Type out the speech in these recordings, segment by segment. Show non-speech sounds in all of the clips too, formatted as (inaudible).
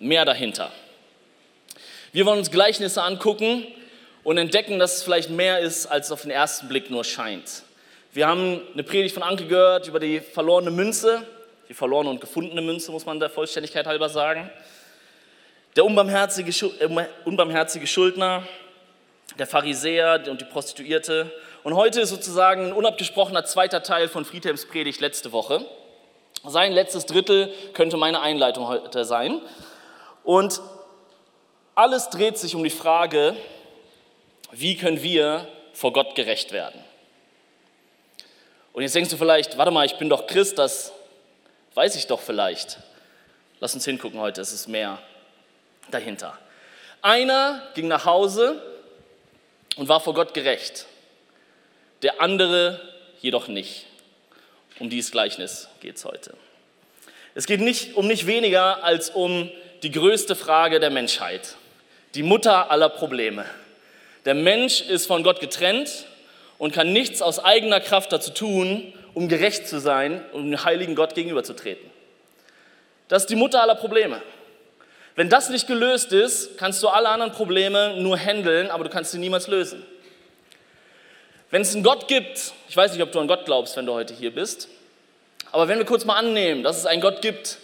mehr dahinter. Wir wollen uns Gleichnisse angucken und entdecken, dass es vielleicht mehr ist, als es auf den ersten Blick nur scheint. Wir haben eine Predigt von Anke gehört über die verlorene Münze, die verlorene und gefundene Münze, muss man der Vollständigkeit halber sagen. Der unbarmherzige, äh, unbarmherzige Schuldner, der Pharisäer und die Prostituierte. Und heute ist sozusagen ein unabgesprochener zweiter Teil von Friedhelms Predigt letzte Woche. Sein letztes Drittel könnte meine Einleitung heute sein. Und alles dreht sich um die Frage, wie können wir vor Gott gerecht werden? Und jetzt denkst du vielleicht, warte mal, ich bin doch Christ, das weiß ich doch vielleicht. Lass uns hingucken heute, es ist mehr dahinter. Einer ging nach Hause und war vor Gott gerecht, der andere jedoch nicht. Um dieses Gleichnis geht es heute. Es geht nicht um nicht weniger als um die größte Frage der Menschheit, die Mutter aller Probleme. Der Mensch ist von Gott getrennt und kann nichts aus eigener Kraft dazu tun, um gerecht zu sein und dem heiligen Gott gegenüberzutreten. Das ist die Mutter aller Probleme. Wenn das nicht gelöst ist, kannst du alle anderen Probleme nur handeln, aber du kannst sie niemals lösen. Wenn es einen Gott gibt, ich weiß nicht, ob du an Gott glaubst, wenn du heute hier bist, aber wenn wir kurz mal annehmen, dass es einen Gott gibt,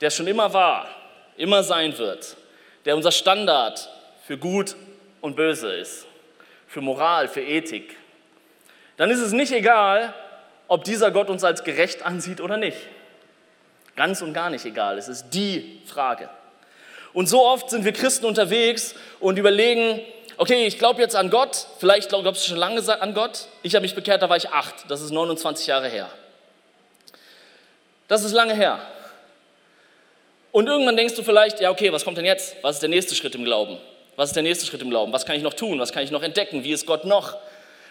der schon immer war, immer sein wird, der unser Standard für gut und böse ist, für Moral, für Ethik, dann ist es nicht egal, ob dieser Gott uns als gerecht ansieht oder nicht. Ganz und gar nicht egal. Es ist die Frage. Und so oft sind wir Christen unterwegs und überlegen, okay, ich glaube jetzt an Gott, vielleicht glaubst du schon lange an Gott. Ich habe mich bekehrt, da war ich acht, das ist 29 Jahre her. Das ist lange her. Und irgendwann denkst du vielleicht, ja, okay, was kommt denn jetzt? Was ist der nächste Schritt im Glauben? Was ist der nächste Schritt im Glauben? Was kann ich noch tun? Was kann ich noch entdecken? Wie ist Gott noch?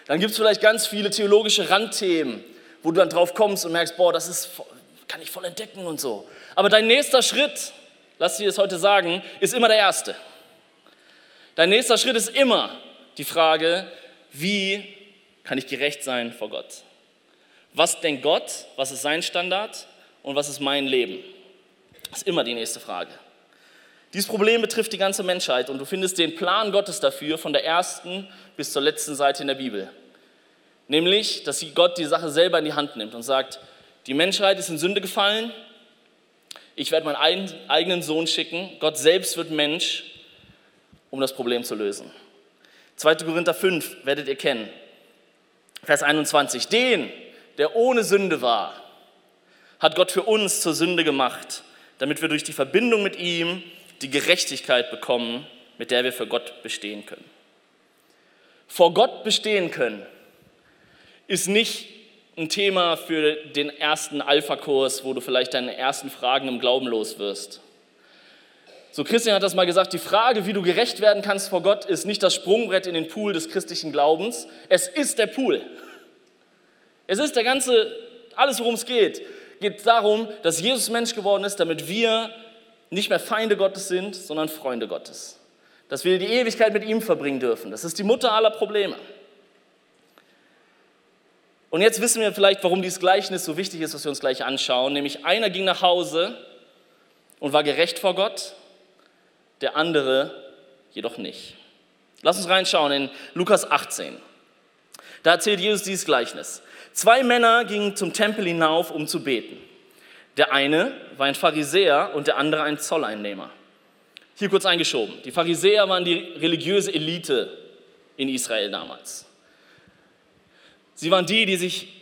Dann gibt es vielleicht ganz viele theologische Randthemen, wo du dann drauf kommst und merkst, boah, das ist, kann ich voll entdecken und so. Aber dein nächster Schritt, lass dir das heute sagen, ist immer der erste. Dein nächster Schritt ist immer die Frage, wie kann ich gerecht sein vor Gott? Was denkt Gott? Was ist sein Standard? Und was ist mein Leben? Das ist immer die nächste Frage. Dieses Problem betrifft die ganze Menschheit und du findest den Plan Gottes dafür von der ersten bis zur letzten Seite in der Bibel. Nämlich, dass Gott die Sache selber in die Hand nimmt und sagt, die Menschheit ist in Sünde gefallen, ich werde meinen eigenen Sohn schicken, Gott selbst wird Mensch, um das Problem zu lösen. 2. Korinther 5 werdet ihr kennen. Vers 21. Den, der ohne Sünde war, hat Gott für uns zur Sünde gemacht, damit wir durch die Verbindung mit ihm die Gerechtigkeit bekommen, mit der wir für Gott bestehen können. Vor Gott bestehen können ist nicht ein Thema für den ersten Alpha-Kurs, wo du vielleicht deine ersten Fragen im Glauben los wirst. So Christian hat das mal gesagt, die Frage, wie du gerecht werden kannst vor Gott, ist nicht das Sprungbrett in den Pool des christlichen Glaubens, es ist der Pool. Es ist der ganze, alles worum es geht, geht darum, dass Jesus Mensch geworden ist, damit wir nicht mehr Feinde Gottes sind, sondern Freunde Gottes. Dass wir die Ewigkeit mit ihm verbringen dürfen. Das ist die Mutter aller Probleme. Und jetzt wissen wir vielleicht, warum dieses Gleichnis so wichtig ist, was wir uns gleich anschauen. Nämlich einer ging nach Hause und war gerecht vor Gott, der andere jedoch nicht. Lass uns reinschauen in Lukas 18. Da erzählt Jesus dieses Gleichnis. Zwei Männer gingen zum Tempel hinauf, um zu beten. Der eine war ein Pharisäer und der andere ein Zolleinnehmer. Hier kurz eingeschoben. Die Pharisäer waren die religiöse Elite in Israel damals. Sie waren die, die sich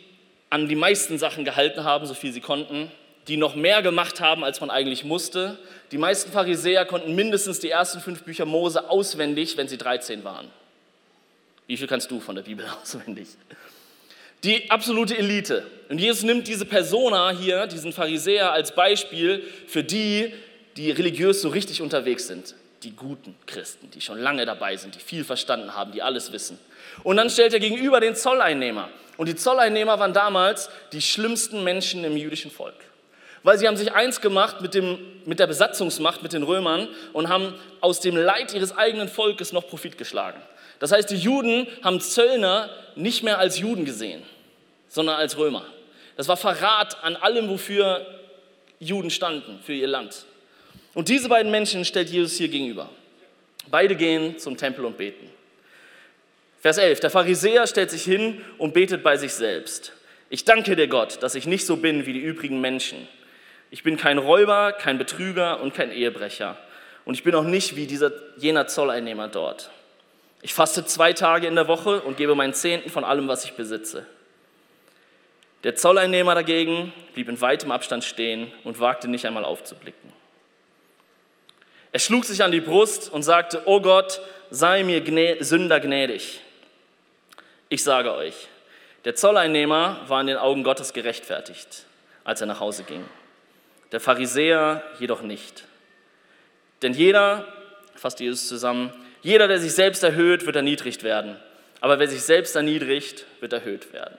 an die meisten Sachen gehalten haben, so viel sie konnten, die noch mehr gemacht haben, als man eigentlich musste. Die meisten Pharisäer konnten mindestens die ersten fünf Bücher Mose auswendig, wenn sie 13 waren. Wie viel kannst du von der Bibel (laughs) auswendig? Die absolute Elite. Und Jesus nimmt diese Persona hier, diesen Pharisäer, als Beispiel für die, die religiös so richtig unterwegs sind. Die guten Christen, die schon lange dabei sind, die viel verstanden haben, die alles wissen. Und dann stellt er gegenüber den Zolleinnehmer. Und die Zolleinnehmer waren damals die schlimmsten Menschen im jüdischen Volk. Weil sie haben sich eins gemacht mit, dem, mit der Besatzungsmacht, mit den Römern und haben aus dem Leid ihres eigenen Volkes noch Profit geschlagen. Das heißt, die Juden haben Zöllner nicht mehr als Juden gesehen sondern als Römer. Das war Verrat an allem, wofür Juden standen, für ihr Land. Und diese beiden Menschen stellt Jesus hier gegenüber. Beide gehen zum Tempel und beten. Vers 11. Der Pharisäer stellt sich hin und betet bei sich selbst. Ich danke dir, Gott, dass ich nicht so bin wie die übrigen Menschen. Ich bin kein Räuber, kein Betrüger und kein Ehebrecher. Und ich bin auch nicht wie dieser, jener Zolleinnehmer dort. Ich faste zwei Tage in der Woche und gebe meinen Zehnten von allem, was ich besitze. Der Zolleinnehmer dagegen blieb in weitem Abstand stehen und wagte nicht einmal aufzublicken. Er schlug sich an die Brust und sagte, O Gott, sei mir gnä Sünder gnädig. Ich sage euch, der Zolleinnehmer war in den Augen Gottes gerechtfertigt, als er nach Hause ging. Der Pharisäer jedoch nicht. Denn jeder, fasst Jesus zusammen, jeder, der sich selbst erhöht, wird erniedrigt werden. Aber wer sich selbst erniedrigt, wird erhöht werden.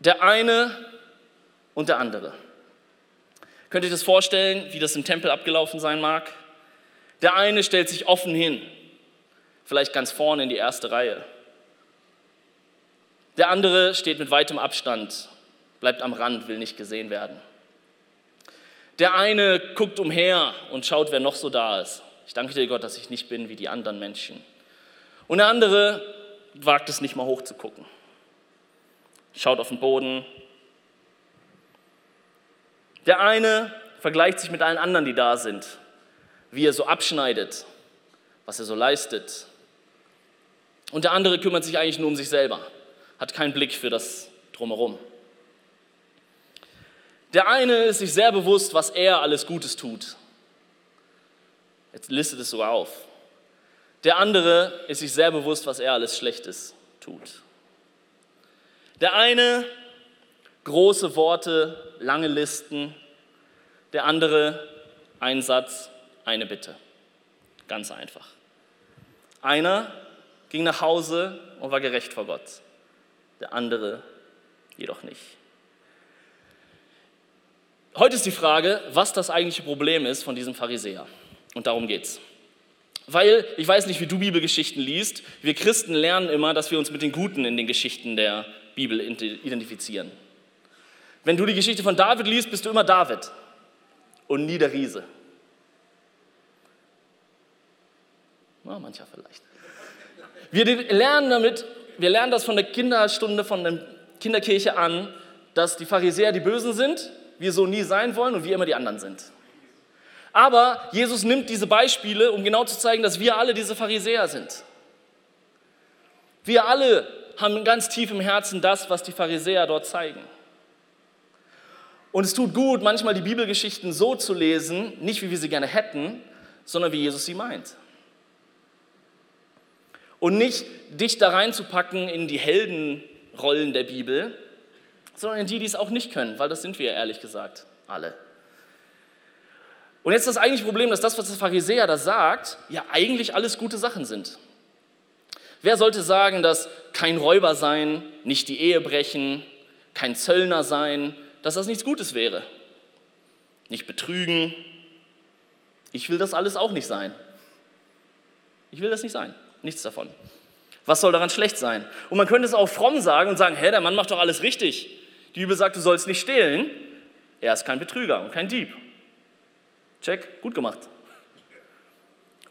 Der eine und der andere. Könnt ihr euch das vorstellen, wie das im Tempel abgelaufen sein mag? Der eine stellt sich offen hin, vielleicht ganz vorne in die erste Reihe. Der andere steht mit weitem Abstand, bleibt am Rand, will nicht gesehen werden. Der eine guckt umher und schaut, wer noch so da ist. Ich danke dir, Gott, dass ich nicht bin wie die anderen Menschen. Und der andere wagt es nicht mal hoch zu gucken. Schaut auf den Boden. Der eine vergleicht sich mit allen anderen, die da sind, wie er so abschneidet, was er so leistet. Und der andere kümmert sich eigentlich nur um sich selber, hat keinen Blick für das drumherum. Der eine ist sich sehr bewusst, was er alles Gutes tut. Jetzt listet es sogar auf. Der andere ist sich sehr bewusst, was er alles Schlechtes tut. Der eine große Worte, lange Listen. Der andere ein Satz, eine Bitte. Ganz einfach. Einer ging nach Hause und war gerecht vor Gott. Der andere jedoch nicht. Heute ist die Frage, was das eigentliche Problem ist von diesem Pharisäer. Und darum geht's. Weil, ich weiß nicht, wie du Bibelgeschichten liest, wir Christen lernen immer, dass wir uns mit den Guten in den Geschichten der Bibel identifizieren. Wenn du die Geschichte von David liest, bist du immer David und nie der Riese. Na, mancher vielleicht. Wir lernen damit, wir lernen das von der Kinderstunde, von der Kinderkirche an, dass die Pharisäer die Bösen sind wir so nie sein wollen und wir immer die anderen sind. Aber Jesus nimmt diese Beispiele, um genau zu zeigen, dass wir alle diese Pharisäer sind. Wir alle haben ganz tief im Herzen das, was die Pharisäer dort zeigen. Und es tut gut, manchmal die Bibelgeschichten so zu lesen, nicht wie wir sie gerne hätten, sondern wie Jesus sie meint. Und nicht dich da reinzupacken in die Heldenrollen der Bibel, sondern in die, die es auch nicht können, weil das sind wir ehrlich gesagt alle. Und jetzt ist das eigentliche Problem, dass das, was der Pharisäer da sagt, ja eigentlich alles gute Sachen sind. Wer sollte sagen, dass kein Räuber sein, nicht die Ehe brechen, kein Zöllner sein, dass das nichts Gutes wäre? Nicht betrügen. Ich will das alles auch nicht sein. Ich will das nicht sein. Nichts davon. Was soll daran schlecht sein? Und man könnte es auch fromm sagen und sagen, hä, der Mann macht doch alles richtig. Die Bibel sagt, du sollst nicht stehlen. Er ist kein Betrüger und kein Dieb. Check, gut gemacht.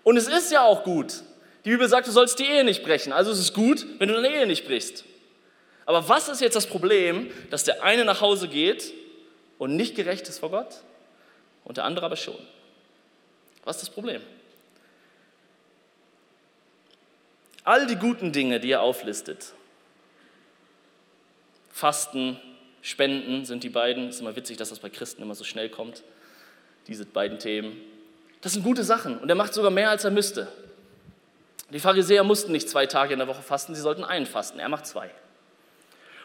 Und es ist ja auch gut. Die Bibel sagt, du sollst die Ehe nicht brechen. Also es ist gut, wenn du deine Ehe nicht brichst. Aber was ist jetzt das Problem, dass der eine nach Hause geht und nicht gerecht ist vor Gott und der andere aber schon? Was ist das Problem? All die guten Dinge, die er auflistet, Fasten, Spenden sind die beiden. Ist immer witzig, dass das bei Christen immer so schnell kommt, diese beiden Themen. Das sind gute Sachen und er macht sogar mehr, als er müsste. Die Pharisäer mussten nicht zwei Tage in der Woche fasten, sie sollten einen fasten. Er macht zwei.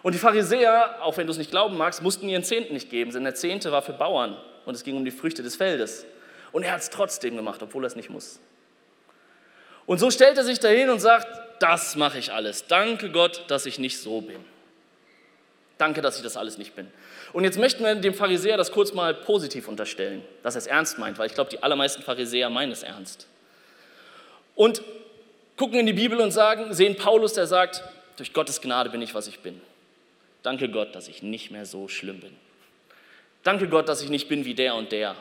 Und die Pharisäer, auch wenn du es nicht glauben magst, mussten ihren Zehnten nicht geben, denn der Zehnte war für Bauern und es ging um die Früchte des Feldes. Und er hat es trotzdem gemacht, obwohl er es nicht muss. Und so stellt er sich dahin und sagt, das mache ich alles. Danke Gott, dass ich nicht so bin. Danke, dass ich das alles nicht bin. Und jetzt möchten wir dem Pharisäer das kurz mal positiv unterstellen, dass er es ernst meint, weil ich glaube, die allermeisten Pharisäer meinen es ernst. Und gucken in die Bibel und sagen, sehen Paulus, der sagt, durch Gottes Gnade bin ich, was ich bin. Danke Gott, dass ich nicht mehr so schlimm bin. Danke Gott, dass ich nicht bin wie der und der.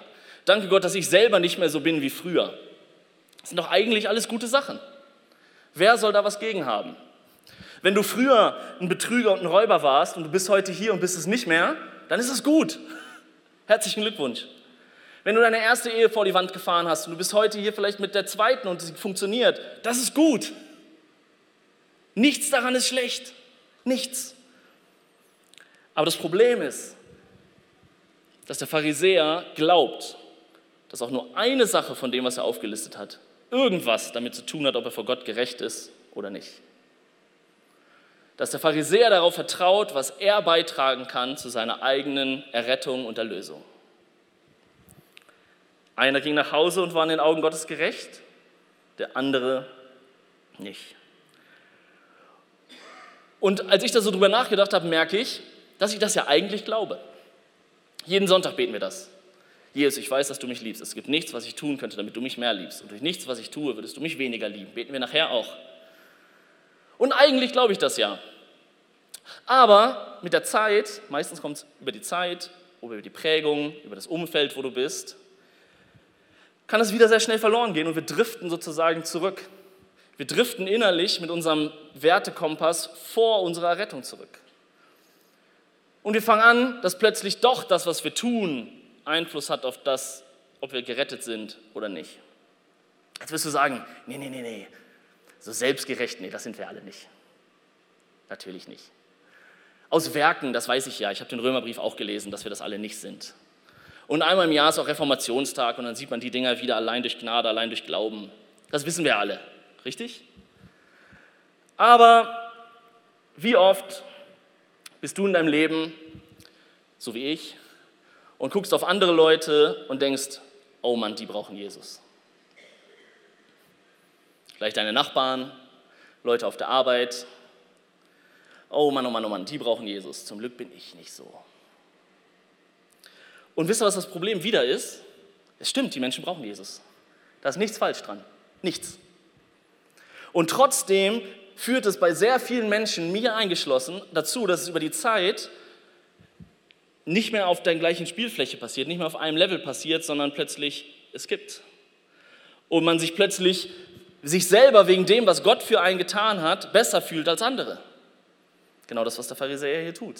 Danke Gott, dass ich selber nicht mehr so bin wie früher. Das sind doch eigentlich alles gute Sachen. Wer soll da was gegen haben? Wenn du früher ein Betrüger und ein Räuber warst und du bist heute hier und bist es nicht mehr, dann ist es gut. (laughs) Herzlichen Glückwunsch. Wenn du deine erste Ehe vor die Wand gefahren hast und du bist heute hier vielleicht mit der zweiten und sie funktioniert, das ist gut. Nichts daran ist schlecht. Nichts. Aber das Problem ist, dass der Pharisäer glaubt, dass auch nur eine Sache von dem, was er aufgelistet hat, irgendwas damit zu tun hat, ob er vor Gott gerecht ist oder nicht dass der Pharisäer darauf vertraut, was er beitragen kann zu seiner eigenen Errettung und Erlösung. Einer ging nach Hause und war in den Augen Gottes gerecht, der andere nicht. Und als ich da so drüber nachgedacht habe, merke ich, dass ich das ja eigentlich glaube. Jeden Sonntag beten wir das. Jesus, ich weiß, dass du mich liebst. Es gibt nichts, was ich tun könnte, damit du mich mehr liebst. Und durch nichts, was ich tue, würdest du mich weniger lieben. Beten wir nachher auch. Und eigentlich glaube ich das ja. Aber mit der Zeit, meistens kommt es über die Zeit, über die Prägung, über das Umfeld, wo du bist, kann es wieder sehr schnell verloren gehen und wir driften sozusagen zurück. Wir driften innerlich mit unserem Wertekompass vor unserer Rettung zurück. Und wir fangen an, dass plötzlich doch das, was wir tun, Einfluss hat auf das, ob wir gerettet sind oder nicht. Jetzt wirst du sagen, nee, nee, nee, nee, so selbstgerecht, nee, das sind wir alle nicht. Natürlich nicht. Aus Werken, das weiß ich ja, ich habe den Römerbrief auch gelesen, dass wir das alle nicht sind. Und einmal im Jahr ist auch Reformationstag und dann sieht man die Dinger wieder allein durch Gnade, allein durch Glauben. Das wissen wir alle, richtig? Aber wie oft bist du in deinem Leben, so wie ich, und guckst auf andere Leute und denkst, oh Mann, die brauchen Jesus. Vielleicht deine Nachbarn, Leute auf der Arbeit. Oh Mann, oh Mann, oh Mann, die brauchen Jesus. Zum Glück bin ich nicht so. Und wisst ihr, was das Problem wieder ist? Es stimmt, die Menschen brauchen Jesus. Da ist nichts falsch dran. Nichts. Und trotzdem führt es bei sehr vielen Menschen, mir eingeschlossen, dazu, dass es über die Zeit nicht mehr auf der gleichen Spielfläche passiert, nicht mehr auf einem Level passiert, sondern plötzlich es gibt. Und man sich plötzlich sich selber wegen dem, was Gott für einen getan hat, besser fühlt als andere. Genau das, was der Pharisäer hier tut.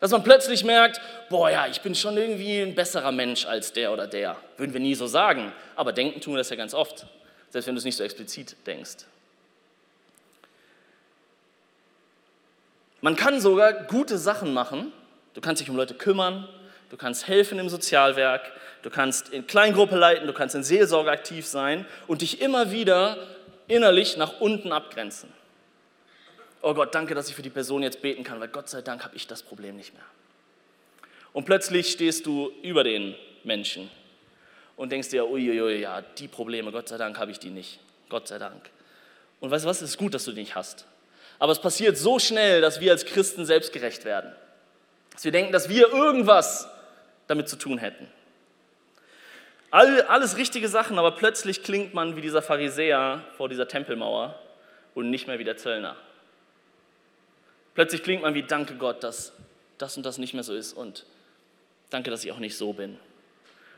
Dass man plötzlich merkt, boah ja, ich bin schon irgendwie ein besserer Mensch als der oder der. Würden wir nie so sagen, aber denken tun wir das ja ganz oft, selbst wenn du es nicht so explizit denkst. Man kann sogar gute Sachen machen. Du kannst dich um Leute kümmern, du kannst helfen im Sozialwerk, du kannst in Kleingruppe leiten, du kannst in Seelsorge aktiv sein und dich immer wieder innerlich nach unten abgrenzen. Oh Gott, danke, dass ich für die Person jetzt beten kann, weil Gott sei Dank habe ich das Problem nicht mehr. Und plötzlich stehst du über den Menschen und denkst dir, uiuiui, ja, die Probleme, Gott sei Dank habe ich die nicht. Gott sei Dank. Und weißt du was, es ist gut, dass du die nicht hast. Aber es passiert so schnell, dass wir als Christen selbstgerecht werden. Dass wir denken, dass wir irgendwas damit zu tun hätten. All, alles richtige Sachen, aber plötzlich klingt man wie dieser Pharisäer vor dieser Tempelmauer und nicht mehr wie der Zöllner. Plötzlich klingt man wie, danke Gott, dass das und das nicht mehr so ist und danke, dass ich auch nicht so bin.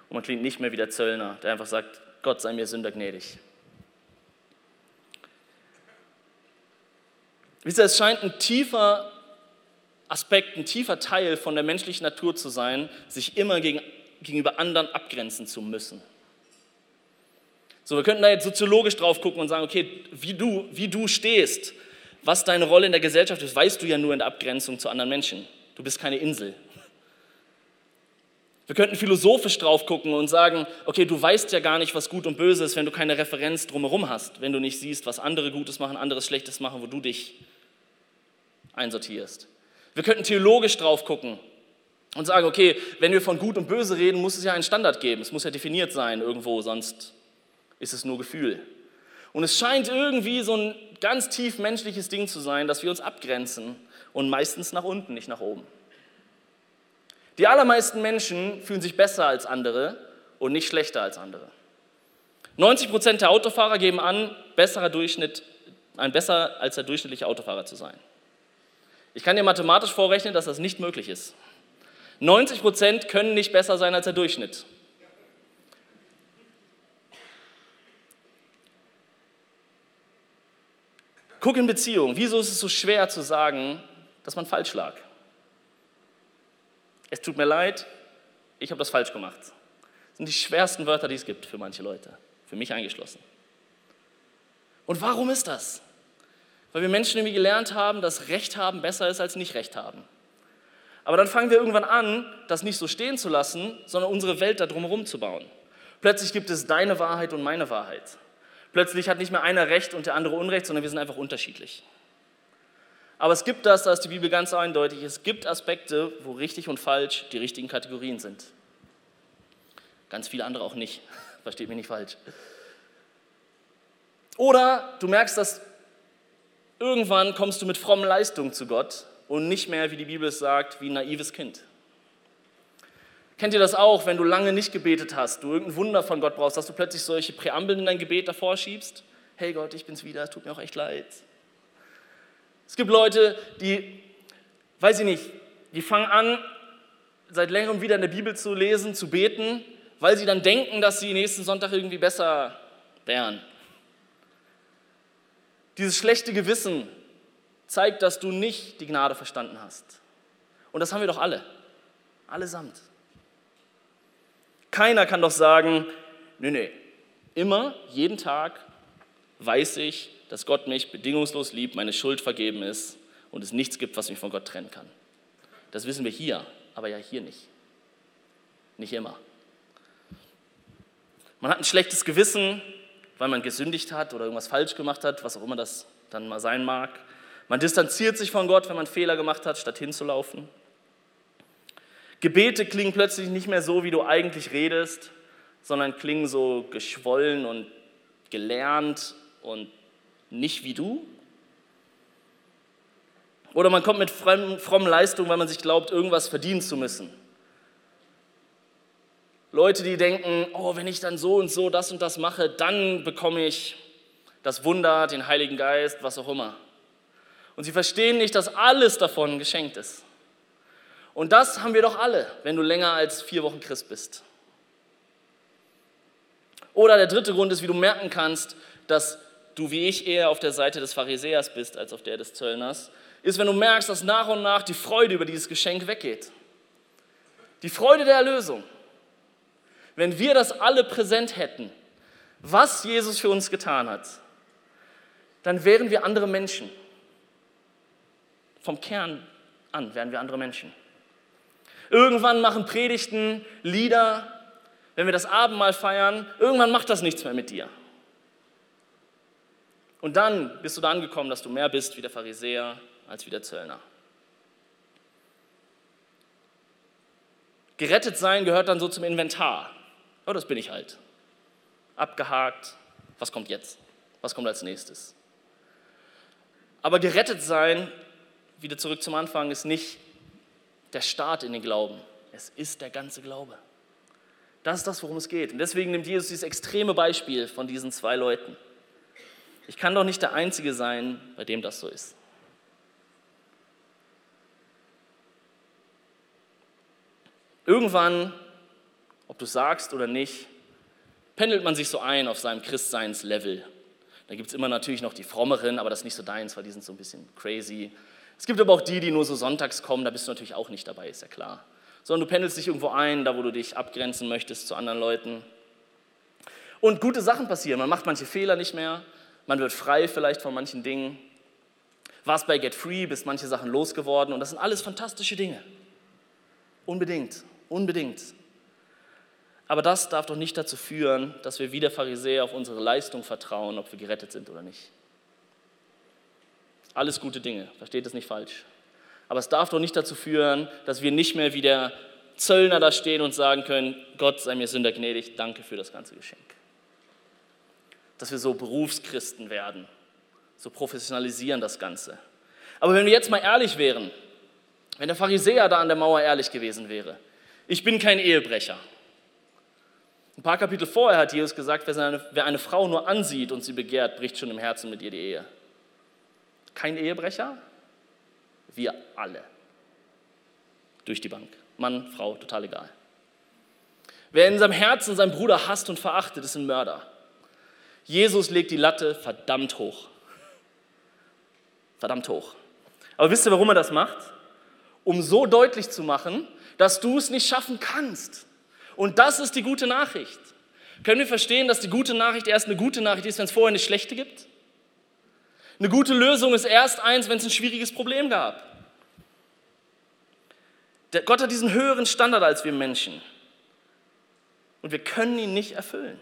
Und man klingt nicht mehr wie der Zöllner, der einfach sagt, Gott sei mir Sünder gnädig. Wisst ihr, es scheint ein tiefer Aspekt, ein tiefer Teil von der menschlichen Natur zu sein, sich immer gegen, gegenüber anderen abgrenzen zu müssen. So, wir könnten da jetzt soziologisch drauf gucken und sagen, okay, wie du, wie du stehst, was deine Rolle in der Gesellschaft ist, weißt du ja nur in der Abgrenzung zu anderen Menschen. Du bist keine Insel. Wir könnten philosophisch drauf gucken und sagen, okay, du weißt ja gar nicht, was gut und böse ist, wenn du keine Referenz drumherum hast, wenn du nicht siehst, was andere Gutes machen, anderes Schlechtes machen, wo du dich einsortierst. Wir könnten theologisch drauf gucken und sagen, okay, wenn wir von Gut und Böse reden, muss es ja einen Standard geben. Es muss ja definiert sein irgendwo, sonst ist es nur Gefühl. Und es scheint irgendwie so ein ganz tief menschliches Ding zu sein, dass wir uns abgrenzen und meistens nach unten, nicht nach oben. Die allermeisten Menschen fühlen sich besser als andere und nicht schlechter als andere. 90 Prozent der Autofahrer geben an, besserer Durchschnitt, ein besser als der durchschnittliche Autofahrer zu sein. Ich kann dir mathematisch vorrechnen, dass das nicht möglich ist. 90 Prozent können nicht besser sein als der Durchschnitt. Guck in Beziehung. Wieso ist es so schwer zu sagen, dass man falsch lag? Es tut mir leid, ich habe das falsch gemacht. Das sind die schwersten Wörter, die es gibt für manche Leute, für mich eingeschlossen. Und warum ist das? Weil wir Menschen irgendwie gelernt haben, dass Recht haben besser ist als nicht Recht haben. Aber dann fangen wir irgendwann an, das nicht so stehen zu lassen, sondern unsere Welt da drumherum zu bauen. Plötzlich gibt es deine Wahrheit und meine Wahrheit. Plötzlich hat nicht mehr einer Recht und der andere Unrecht, sondern wir sind einfach unterschiedlich. Aber es gibt das, da ist die Bibel ganz eindeutig, es gibt Aspekte, wo richtig und falsch die richtigen Kategorien sind. Ganz viele andere auch nicht, (laughs) versteht mich nicht falsch. Oder du merkst, dass irgendwann kommst du mit frommen Leistungen zu Gott und nicht mehr, wie die Bibel es sagt, wie ein naives Kind. Kennt ihr das auch, wenn du lange nicht gebetet hast, du irgendein Wunder von Gott brauchst, dass du plötzlich solche Präambeln in dein Gebet davor schiebst? Hey Gott, ich bin's wieder, es tut mir auch echt leid. Es gibt Leute, die, weiß ich nicht, die fangen an, seit längerem wieder in der Bibel zu lesen, zu beten, weil sie dann denken, dass sie nächsten Sonntag irgendwie besser wären. Dieses schlechte Gewissen zeigt, dass du nicht die Gnade verstanden hast. Und das haben wir doch alle. Allesamt. Keiner kann doch sagen, nee, nee, immer, jeden Tag weiß ich, dass Gott mich bedingungslos liebt, meine Schuld vergeben ist und es nichts gibt, was mich von Gott trennen kann. Das wissen wir hier, aber ja hier nicht. Nicht immer. Man hat ein schlechtes Gewissen, weil man gesündigt hat oder irgendwas falsch gemacht hat, was auch immer das dann mal sein mag. Man distanziert sich von Gott, wenn man Fehler gemacht hat, statt hinzulaufen. Gebete klingen plötzlich nicht mehr so, wie du eigentlich redest, sondern klingen so geschwollen und gelernt und nicht wie du. Oder man kommt mit frommen Leistungen, weil man sich glaubt, irgendwas verdienen zu müssen. Leute, die denken, oh, wenn ich dann so und so das und das mache, dann bekomme ich das Wunder, den Heiligen Geist, was auch immer. Und sie verstehen nicht, dass alles davon geschenkt ist. Und das haben wir doch alle, wenn du länger als vier Wochen Christ bist. Oder der dritte Grund ist, wie du merken kannst, dass du wie ich eher auf der Seite des Pharisäers bist als auf der des Zöllners, ist, wenn du merkst, dass nach und nach die Freude über dieses Geschenk weggeht. Die Freude der Erlösung. Wenn wir das alle präsent hätten, was Jesus für uns getan hat, dann wären wir andere Menschen. Vom Kern an wären wir andere Menschen. Irgendwann machen Predigten, Lieder, wenn wir das Abendmahl feiern, irgendwann macht das nichts mehr mit dir. Und dann bist du da angekommen, dass du mehr bist wie der Pharisäer als wie der Zöllner. Gerettet sein gehört dann so zum Inventar. Oh, das bin ich halt. Abgehakt. Was kommt jetzt? Was kommt als nächstes? Aber gerettet sein, wieder zurück zum Anfang, ist nicht der Start in den Glauben. Es ist der ganze Glaube. Das ist das, worum es geht. Und deswegen nimmt Jesus dieses extreme Beispiel von diesen zwei Leuten. Ich kann doch nicht der Einzige sein, bei dem das so ist. Irgendwann, ob du sagst oder nicht, pendelt man sich so ein auf seinem Christseinslevel. Da gibt es immer natürlich noch die Frommeren, aber das ist nicht so deins, weil die sind so ein bisschen crazy. Es gibt aber auch die, die nur so sonntags kommen, da bist du natürlich auch nicht dabei, ist ja klar. Sondern du pendelst dich irgendwo ein, da wo du dich abgrenzen möchtest zu anderen Leuten. Und gute Sachen passieren. Man macht manche Fehler nicht mehr, man wird frei vielleicht von manchen Dingen. Warst bei Get Free, bist manche Sachen losgeworden und das sind alles fantastische Dinge. Unbedingt, unbedingt. Aber das darf doch nicht dazu führen, dass wir wie der Pharisäer auf unsere Leistung vertrauen, ob wir gerettet sind oder nicht. Alles gute Dinge, versteht es nicht falsch. Aber es darf doch nicht dazu führen, dass wir nicht mehr wie der Zöllner da stehen und sagen können, Gott sei mir Sünder gnädig, danke für das ganze Geschenk. Dass wir so Berufschristen werden, so professionalisieren das Ganze. Aber wenn wir jetzt mal ehrlich wären, wenn der Pharisäer da an der Mauer ehrlich gewesen wäre, ich bin kein Ehebrecher, ein paar Kapitel vorher hat Jesus gesagt, wer eine, wer eine Frau nur ansieht und sie begehrt, bricht schon im Herzen mit ihr die Ehe. Kein Ehebrecher? Wir alle. Durch die Bank. Mann, Frau, total egal. Wer in seinem Herzen seinen Bruder hasst und verachtet, ist ein Mörder. Jesus legt die Latte verdammt hoch. Verdammt hoch. Aber wisst ihr, warum er das macht? Um so deutlich zu machen, dass du es nicht schaffen kannst. Und das ist die gute Nachricht. Können wir verstehen, dass die gute Nachricht erst eine gute Nachricht ist, wenn es vorher eine schlechte gibt? Eine gute Lösung ist erst eins, wenn es ein schwieriges Problem gab. Der Gott hat diesen höheren Standard als wir Menschen. Und wir können ihn nicht erfüllen.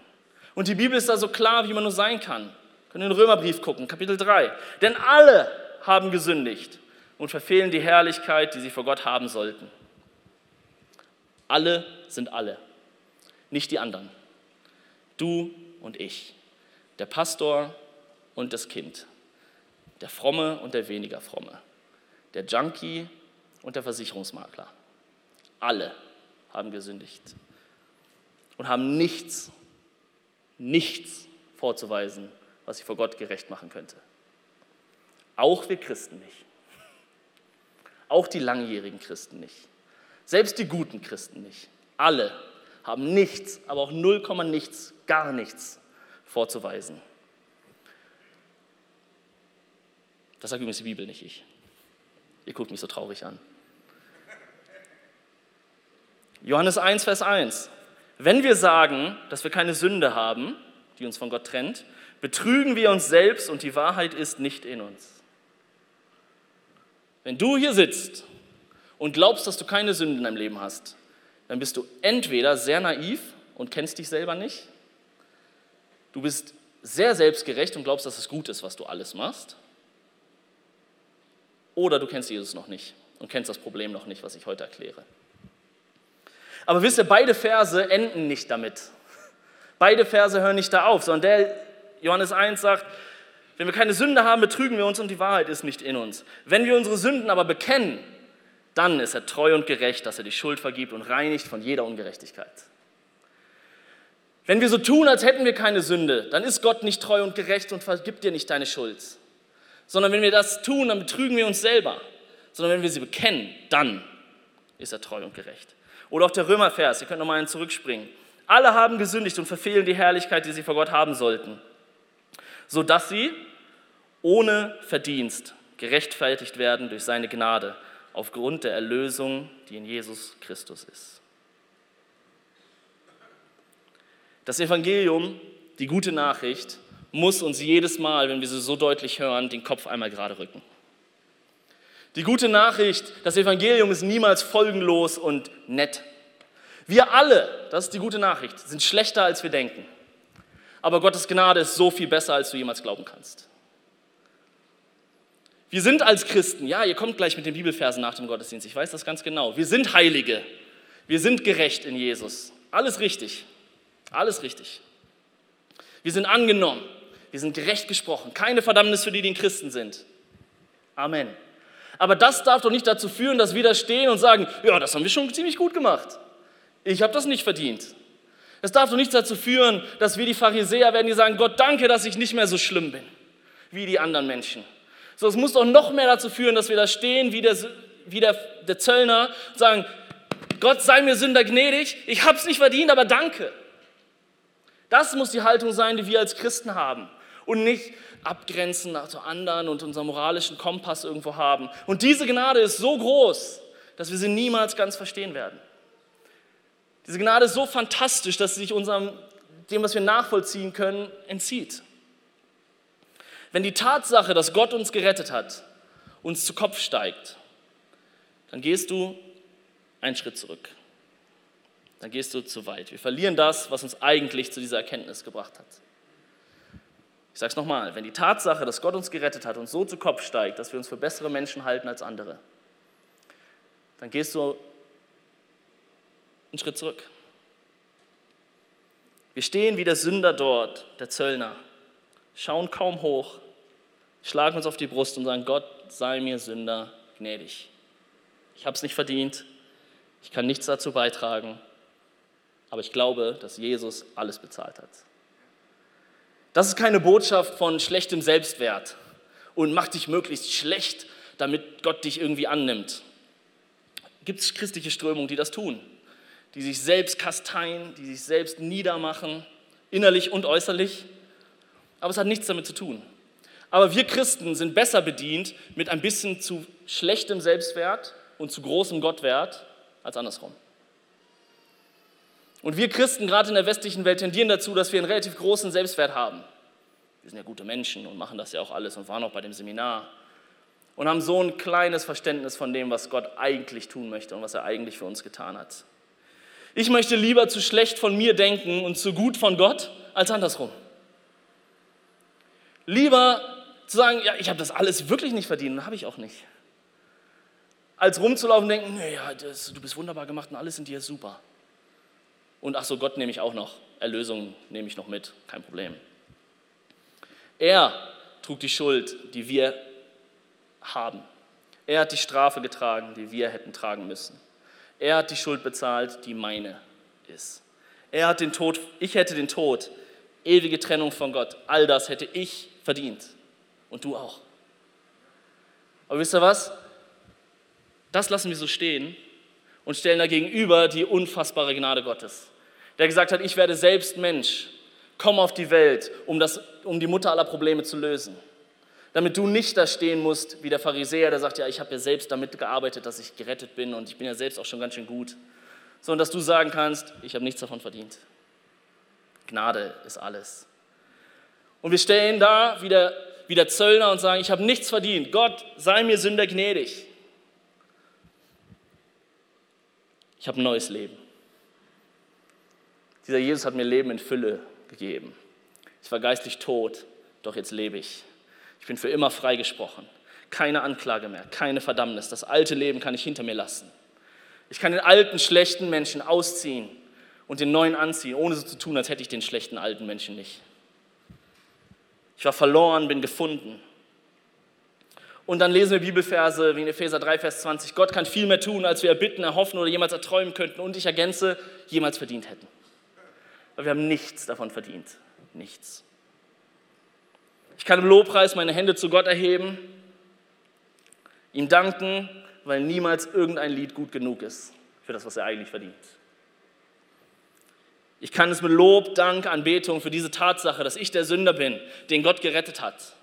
Und die Bibel ist da so klar, wie man nur sein kann. Wir können in den Römerbrief gucken, Kapitel 3. Denn alle haben gesündigt und verfehlen die Herrlichkeit, die sie vor Gott haben sollten. Alle sind alle, nicht die anderen. Du und ich, der Pastor und das Kind, der Fromme und der weniger Fromme, der Junkie und der Versicherungsmakler. Alle haben gesündigt und haben nichts, nichts vorzuweisen, was sie vor Gott gerecht machen könnte. Auch wir Christen nicht. Auch die langjährigen Christen nicht. Selbst die guten Christen nicht. Alle haben nichts, aber auch 0, nichts, gar nichts vorzuweisen. Das sagt übrigens die Bibel, nicht ich. Ihr guckt mich so traurig an. Johannes 1, Vers 1. Wenn wir sagen, dass wir keine Sünde haben, die uns von Gott trennt, betrügen wir uns selbst und die Wahrheit ist nicht in uns. Wenn du hier sitzt und glaubst, dass du keine Sünde in deinem Leben hast, dann bist du entweder sehr naiv und kennst dich selber nicht, du bist sehr selbstgerecht und glaubst, dass es gut ist, was du alles machst, oder du kennst Jesus noch nicht und kennst das Problem noch nicht, was ich heute erkläre. Aber wisst ihr, beide Verse enden nicht damit. Beide Verse hören nicht da auf, sondern der Johannes 1 sagt, wenn wir keine Sünde haben, betrügen wir uns und die Wahrheit ist nicht in uns. Wenn wir unsere Sünden aber bekennen, dann ist er treu und gerecht, dass er die Schuld vergibt und reinigt von jeder Ungerechtigkeit. Wenn wir so tun, als hätten wir keine Sünde, dann ist Gott nicht treu und gerecht und vergibt dir nicht deine Schuld. Sondern wenn wir das tun, dann betrügen wir uns selber. Sondern wenn wir sie bekennen, dann ist er treu und gerecht. Oder auch der Römervers, ihr könnt nochmal einen zurückspringen. Alle haben gesündigt und verfehlen die Herrlichkeit, die sie vor Gott haben sollten, sodass sie ohne Verdienst gerechtfertigt werden durch seine Gnade aufgrund der Erlösung, die in Jesus Christus ist. Das Evangelium, die gute Nachricht, muss uns jedes Mal, wenn wir sie so deutlich hören, den Kopf einmal gerade rücken. Die gute Nachricht, das Evangelium ist niemals folgenlos und nett. Wir alle, das ist die gute Nachricht, sind schlechter als wir denken. Aber Gottes Gnade ist so viel besser, als du jemals glauben kannst. Wir sind als Christen, ja, ihr kommt gleich mit den Bibelversen nach dem Gottesdienst, ich weiß das ganz genau. Wir sind Heilige. Wir sind gerecht in Jesus. Alles richtig. Alles richtig. Wir sind angenommen. Wir sind gerecht gesprochen. Keine Verdammnis für die, die in Christen sind. Amen. Aber das darf doch nicht dazu führen, dass wir da stehen und sagen, ja, das haben wir schon ziemlich gut gemacht. Ich habe das nicht verdient. Es darf doch nicht dazu führen, dass wir die Pharisäer werden, die sagen, Gott, danke, dass ich nicht mehr so schlimm bin wie die anderen Menschen. So, es muss doch noch mehr dazu führen, dass wir da stehen wie der, wie der, der Zöllner und sagen, Gott sei mir Sünder gnädig, ich habe es nicht verdient, aber danke. Das muss die Haltung sein, die wir als Christen haben und nicht abgrenzen zu anderen und unseren moralischen Kompass irgendwo haben. Und diese Gnade ist so groß, dass wir sie niemals ganz verstehen werden. Diese Gnade ist so fantastisch, dass sie sich unserem, dem, was wir nachvollziehen können, entzieht. Wenn die Tatsache, dass Gott uns gerettet hat, uns zu Kopf steigt, dann gehst du einen Schritt zurück. Dann gehst du zu weit. Wir verlieren das, was uns eigentlich zu dieser Erkenntnis gebracht hat. Ich sage es nochmal, wenn die Tatsache, dass Gott uns gerettet hat, uns so zu Kopf steigt, dass wir uns für bessere Menschen halten als andere, dann gehst du einen Schritt zurück. Wir stehen wie der Sünder dort, der Zöllner, schauen kaum hoch, schlagen uns auf die Brust und sagen, Gott sei mir Sünder gnädig. Ich habe es nicht verdient, ich kann nichts dazu beitragen, aber ich glaube, dass Jesus alles bezahlt hat. Das ist keine Botschaft von schlechtem Selbstwert und mach dich möglichst schlecht, damit Gott dich irgendwie annimmt. gibt es christliche Strömungen, die das tun, die sich selbst kasteien, die sich selbst niedermachen, innerlich und äußerlich. Aber es hat nichts damit zu tun. Aber wir Christen sind besser bedient mit ein bisschen zu schlechtem Selbstwert und zu großem Gottwert als andersrum. Und wir Christen, gerade in der westlichen Welt, tendieren dazu, dass wir einen relativ großen Selbstwert haben. Wir sind ja gute Menschen und machen das ja auch alles und waren auch bei dem Seminar und haben so ein kleines Verständnis von dem, was Gott eigentlich tun möchte und was er eigentlich für uns getan hat. Ich möchte lieber zu schlecht von mir denken und zu gut von Gott als andersrum. Lieber zu sagen, ja, ich habe das alles wirklich nicht verdient, habe ich auch nicht. Als rumzulaufen und denken, naja, du bist wunderbar gemacht und alles in dir ist super. Und ach so, Gott nehme ich auch noch, Erlösung nehme ich noch mit, kein Problem. Er trug die Schuld, die wir haben. Er hat die Strafe getragen, die wir hätten tragen müssen. Er hat die Schuld bezahlt, die meine ist. Er hat den Tod, ich hätte den Tod, ewige Trennung von Gott. All das hätte ich verdient. Und du auch. Aber wisst ihr was? Das lassen wir so stehen und stellen dagegenüber die unfassbare Gnade Gottes, der gesagt hat, ich werde selbst Mensch, komm auf die Welt, um, das, um die Mutter aller Probleme zu lösen. Damit du nicht da stehen musst wie der Pharisäer, der sagt, ja, ich habe ja selbst damit gearbeitet, dass ich gerettet bin und ich bin ja selbst auch schon ganz schön gut. Sondern dass du sagen kannst, ich habe nichts davon verdient. Gnade ist alles. Und wir stehen da wie der, wie der Zöllner und sagen, ich habe nichts verdient. Gott, sei mir Sünder gnädig. Ich habe ein neues Leben. Dieser Jesus hat mir Leben in Fülle gegeben. Ich war geistlich tot, doch jetzt lebe ich. Ich bin für immer freigesprochen. Keine Anklage mehr, keine Verdammnis. Das alte Leben kann ich hinter mir lassen. Ich kann den alten, schlechten Menschen ausziehen und den neuen anziehen, ohne so zu tun, als hätte ich den schlechten alten Menschen nicht. Ich war verloren, bin gefunden. Und dann lesen wir Bibelverse wie in Epheser 3, Vers 20. Gott kann viel mehr tun, als wir erbitten, erhoffen oder jemals erträumen könnten. Und ich ergänze, jemals verdient hätten. Weil wir haben nichts davon verdient. Nichts. Ich kann im Lobpreis meine Hände zu Gott erheben, ihm danken, weil niemals irgendein Lied gut genug ist für das, was er eigentlich verdient. Ich kann es mit Lob, Dank, Anbetung für diese Tatsache, dass ich der Sünder bin, den Gott gerettet hat,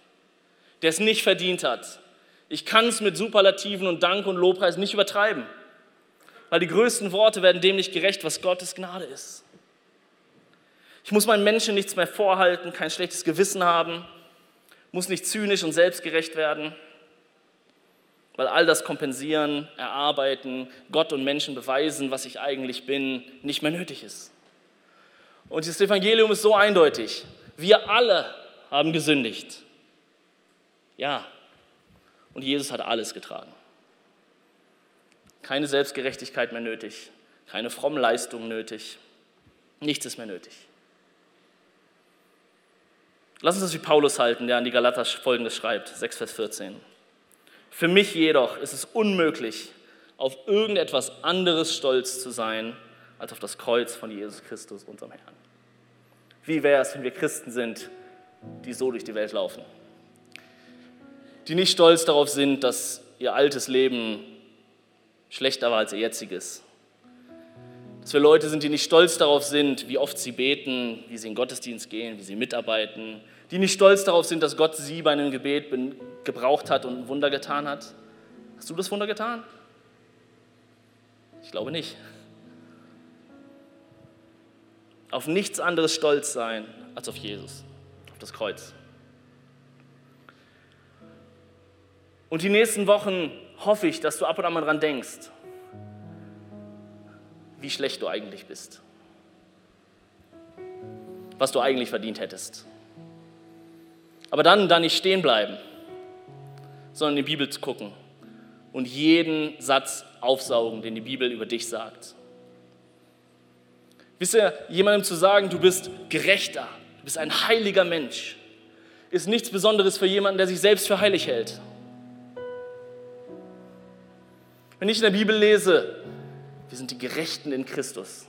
der es nicht verdient hat. Ich kann es mit Superlativen und Dank und Lobpreis nicht übertreiben, weil die größten Worte werden dem nicht gerecht, was Gottes Gnade ist. Ich muss meinen Menschen nichts mehr vorhalten, kein schlechtes Gewissen haben, muss nicht zynisch und selbstgerecht werden, weil all das Kompensieren, Erarbeiten, Gott und Menschen beweisen, was ich eigentlich bin, nicht mehr nötig ist. Und das Evangelium ist so eindeutig. Wir alle haben gesündigt. Ja. Und Jesus hat alles getragen. Keine Selbstgerechtigkeit mehr nötig, keine fromme Leistung nötig. Nichts ist mehr nötig. Lass uns das wie Paulus halten, der an die Galater folgendes schreibt, 6 Vers 14. Für mich jedoch ist es unmöglich, auf irgendetwas anderes stolz zu sein, als auf das Kreuz von Jesus Christus, unserem Herrn. Wie wäre es, wenn wir Christen sind, die so durch die Welt laufen? Die nicht stolz darauf sind, dass ihr altes Leben schlechter war als ihr jetziges. Dass wir Leute sind, die nicht stolz darauf sind, wie oft sie beten, wie sie in den Gottesdienst gehen, wie sie mitarbeiten. Die nicht stolz darauf sind, dass Gott sie bei einem Gebet gebraucht hat und ein Wunder getan hat. Hast du das Wunder getan? Ich glaube nicht auf nichts anderes stolz sein als auf Jesus, auf das Kreuz. Und die nächsten Wochen hoffe ich, dass du ab und an mal dran denkst, wie schlecht du eigentlich bist, was du eigentlich verdient hättest. Aber dann da nicht stehen bleiben, sondern in die Bibel zu gucken und jeden Satz aufsaugen, den die Bibel über dich sagt. Wisst ihr, jemandem zu sagen, du bist gerechter, du bist ein heiliger Mensch, ist nichts Besonderes für jemanden, der sich selbst für heilig hält. Wenn ich in der Bibel lese, wir sind die Gerechten in Christus,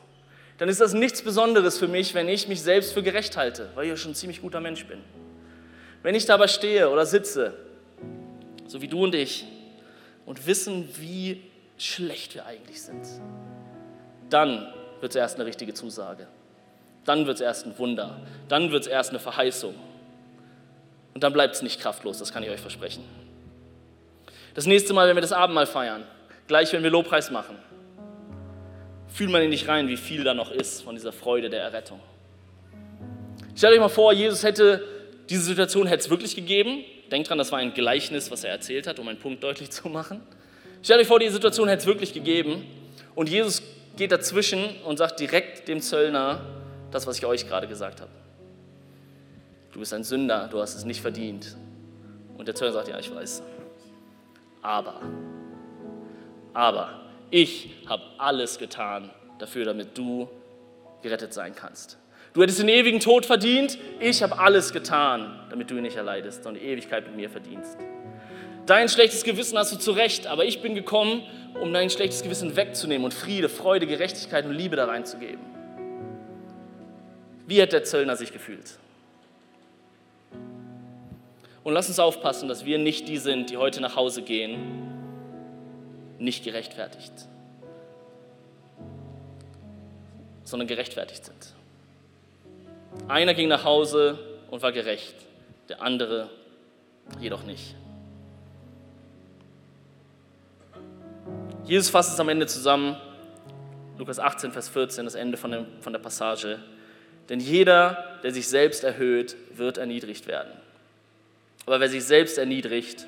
dann ist das nichts Besonderes für mich, wenn ich mich selbst für gerecht halte, weil ich ja schon ein ziemlich guter Mensch bin. Wenn ich dabei stehe oder sitze, so wie du und ich, und wissen, wie schlecht wir eigentlich sind. Dann wird es erst eine richtige Zusage. Dann wird es erst ein Wunder. Dann wird es erst eine Verheißung. Und dann bleibt es nicht kraftlos, das kann ich euch versprechen. Das nächste Mal, wenn wir das Abendmahl feiern, gleich wenn wir Lobpreis machen, fühlt man in dich rein, wie viel da noch ist von dieser Freude der Errettung. Stellt euch mal vor, Jesus hätte diese Situation hätte es wirklich gegeben. Denkt dran, das war ein Gleichnis, was er erzählt hat, um einen Punkt deutlich zu machen. Stellt euch vor, die Situation hätte es wirklich gegeben und Jesus geht dazwischen und sagt direkt dem Zöllner das, was ich euch gerade gesagt habe. Du bist ein Sünder, du hast es nicht verdient. Und der Zöllner sagt, ja, ich weiß. Aber, aber, ich habe alles getan dafür, damit du gerettet sein kannst. Du hättest den ewigen Tod verdient, ich habe alles getan, damit du ihn nicht erleidest, sondern Ewigkeit mit mir verdienst. Dein schlechtes Gewissen hast du zu Recht, aber ich bin gekommen, um dein schlechtes Gewissen wegzunehmen und Friede, Freude, Gerechtigkeit und Liebe da reinzugeben. Wie hat der Zöllner sich gefühlt? Und lass uns aufpassen, dass wir nicht die sind, die heute nach Hause gehen, nicht gerechtfertigt, sondern gerechtfertigt sind. Einer ging nach Hause und war gerecht, der andere jedoch nicht. Jesus fasst es am Ende zusammen, Lukas 18, Vers 14, das Ende von, dem, von der Passage. Denn jeder, der sich selbst erhöht, wird erniedrigt werden. Aber wer sich selbst erniedrigt,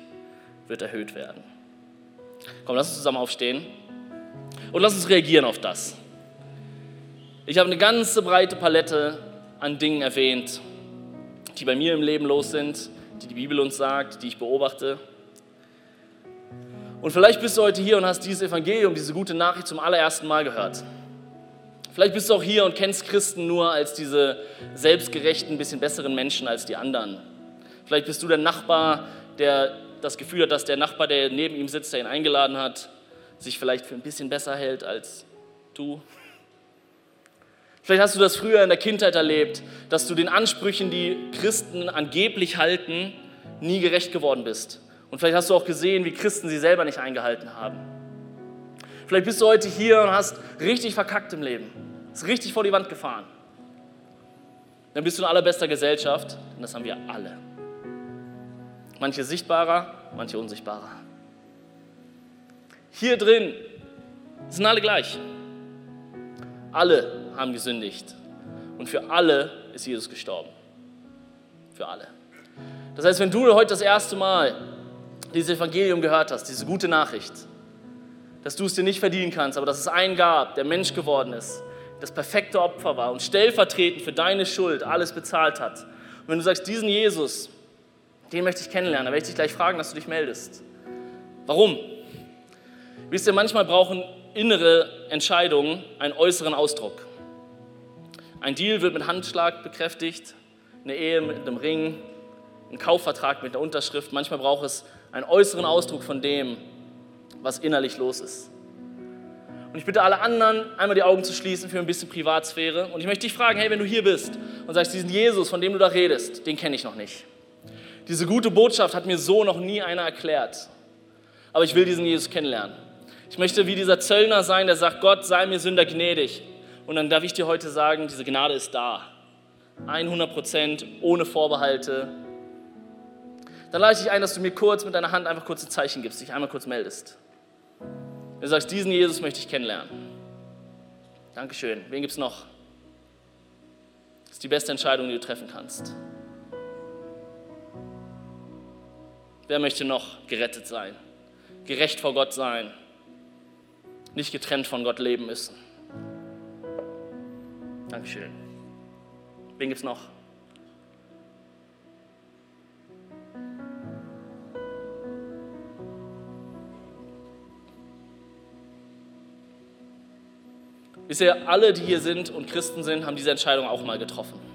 wird erhöht werden. Komm, lass uns zusammen aufstehen und lass uns reagieren auf das. Ich habe eine ganze breite Palette an Dingen erwähnt, die bei mir im Leben los sind, die die Bibel uns sagt, die ich beobachte. Und vielleicht bist du heute hier und hast dieses Evangelium, diese gute Nachricht zum allerersten Mal gehört. Vielleicht bist du auch hier und kennst Christen nur als diese selbstgerechten, bisschen besseren Menschen als die anderen. Vielleicht bist du der Nachbar, der das Gefühl hat, dass der Nachbar, der neben ihm sitzt, der ihn eingeladen hat, sich vielleicht für ein bisschen besser hält als du. Vielleicht hast du das früher in der Kindheit erlebt, dass du den Ansprüchen, die Christen angeblich halten, nie gerecht geworden bist. Und vielleicht hast du auch gesehen, wie Christen sie selber nicht eingehalten haben. Vielleicht bist du heute hier und hast richtig verkackt im Leben. Ist richtig vor die Wand gefahren. Dann bist du in allerbester Gesellschaft, denn das haben wir alle. Manche sichtbarer, manche unsichtbarer. Hier drin sind alle gleich. Alle haben gesündigt. Und für alle ist Jesus gestorben. Für alle. Das heißt, wenn du heute das erste Mal dieses Evangelium gehört hast, diese gute Nachricht, dass du es dir nicht verdienen kannst, aber dass es einen gab, der Mensch geworden ist, das perfekte Opfer war und stellvertretend für deine Schuld alles bezahlt hat. Und wenn du sagst, diesen Jesus, den möchte ich kennenlernen, dann werde ich dich gleich fragen, dass du dich meldest. Warum? Wisst ihr, manchmal brauchen innere Entscheidungen einen äußeren Ausdruck. Ein Deal wird mit Handschlag bekräftigt, eine Ehe mit einem Ring, ein Kaufvertrag mit einer Unterschrift. Manchmal braucht es einen äußeren Ausdruck von dem, was innerlich los ist. Und ich bitte alle anderen, einmal die Augen zu schließen für ein bisschen Privatsphäre. Und ich möchte dich fragen, hey, wenn du hier bist und sagst, diesen Jesus, von dem du da redest, den kenne ich noch nicht. Diese gute Botschaft hat mir so noch nie einer erklärt. Aber ich will diesen Jesus kennenlernen. Ich möchte wie dieser Zöllner sein, der sagt, Gott sei mir Sünder gnädig. Und dann darf ich dir heute sagen, diese Gnade ist da. 100 Prozent, ohne Vorbehalte. Dann lade ich dich ein, dass du mir kurz mit deiner Hand einfach kurz ein Zeichen gibst, dich einmal kurz meldest. Du sagst, diesen Jesus möchte ich kennenlernen. Dankeschön. Wen gibt es noch? Das ist die beste Entscheidung, die du treffen kannst. Wer möchte noch gerettet sein? Gerecht vor Gott sein? Nicht getrennt von Gott leben müssen? Dankeschön. Wen gibt es noch? Ihr, alle, die hier sind und Christen sind, haben diese Entscheidung auch mal getroffen.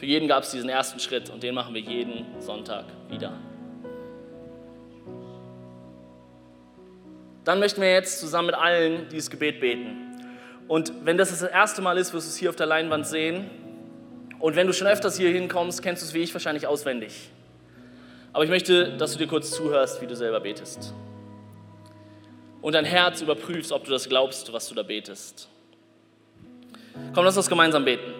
Für jeden gab es diesen ersten Schritt und den machen wir jeden Sonntag wieder. Dann möchten wir jetzt zusammen mit allen dieses Gebet beten. Und wenn das das erste Mal ist, wirst du es hier auf der Leinwand sehen. Und wenn du schon öfters hier hinkommst, kennst du es wie ich wahrscheinlich auswendig. Aber ich möchte, dass du dir kurz zuhörst, wie du selber betest. und dein Herz überprüfst, ob du das glaubst, was du da betest. Komm, lass uns gemeinsam beten.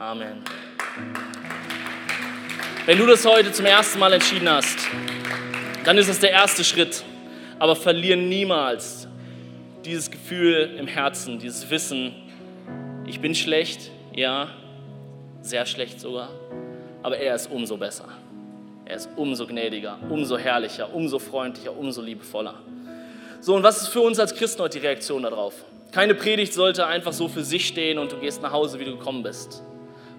Amen. Wenn du das heute zum ersten Mal entschieden hast, dann ist es der erste Schritt. Aber verlier niemals dieses Gefühl im Herzen, dieses Wissen, ich bin schlecht, ja, sehr schlecht sogar, aber er ist umso besser. Er ist umso gnädiger, umso herrlicher, umso freundlicher, umso liebevoller. So, und was ist für uns als Christen heute die Reaktion darauf? Keine Predigt sollte einfach so für sich stehen und du gehst nach Hause, wie du gekommen bist.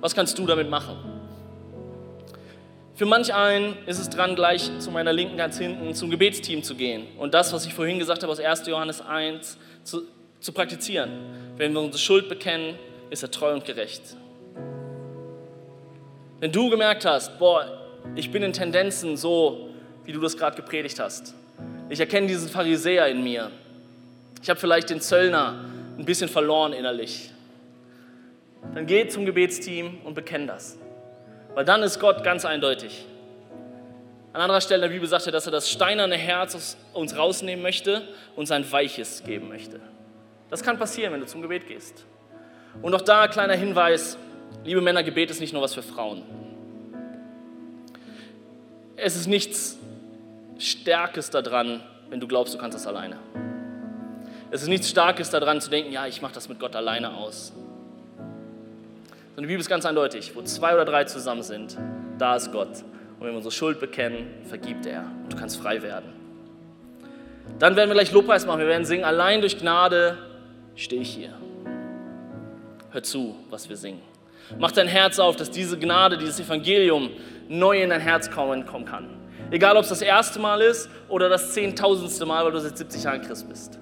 Was kannst du damit machen? Für manch einen ist es dran, gleich zu meiner Linken ganz hinten zum Gebetsteam zu gehen und das, was ich vorhin gesagt habe aus 1. Johannes 1, zu, zu praktizieren. Wenn wir unsere Schuld bekennen, ist er treu und gerecht. Wenn du gemerkt hast, boah, ich bin in Tendenzen so, wie du das gerade gepredigt hast. Ich erkenne diesen Pharisäer in mir. Ich habe vielleicht den Zöllner ein bisschen verloren innerlich. Dann geh zum Gebetsteam und bekenn das. Weil dann ist Gott ganz eindeutig. An anderer Stelle in der Bibel sagt er, dass er das steinerne Herz aus uns rausnehmen möchte und sein weiches geben möchte. Das kann passieren, wenn du zum Gebet gehst. Und auch da kleiner Hinweis, liebe Männer, Gebet ist nicht nur was für Frauen. Es ist nichts Stärkes daran, wenn du glaubst, du kannst das alleine. Es ist nichts Starkes daran zu denken, ja, ich mache das mit Gott alleine aus. Sondern die Bibel ist ganz eindeutig, wo zwei oder drei zusammen sind, da ist Gott. Und wenn wir unsere Schuld bekennen, vergibt er und du kannst frei werden. Dann werden wir gleich Lobpreis machen. Wir werden singen, allein durch Gnade stehe ich hier. Hör zu, was wir singen. Mach dein Herz auf, dass diese Gnade, dieses Evangelium neu in dein Herz kommen, kommen kann. Egal, ob es das erste Mal ist oder das zehntausendste Mal, weil du seit 70 Jahren Christ bist.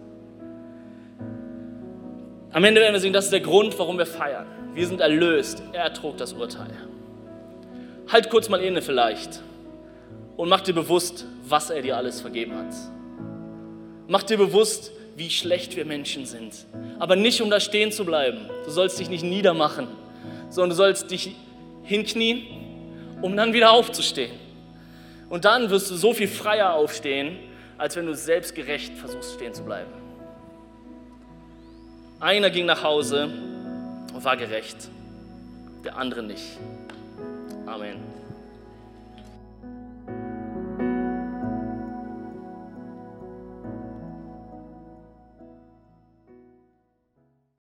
Am Ende werden wir singen, das ist der Grund, warum wir feiern. Wir sind erlöst. Er trug das Urteil. Halt kurz mal inne vielleicht und mach dir bewusst, was er dir alles vergeben hat. Mach dir bewusst, wie schlecht wir Menschen sind. Aber nicht, um da stehen zu bleiben. Du sollst dich nicht niedermachen, sondern du sollst dich hinknien, um dann wieder aufzustehen. Und dann wirst du so viel freier aufstehen, als wenn du selbstgerecht versuchst stehen zu bleiben. Einer ging nach Hause war gerecht, der andere nicht. Amen.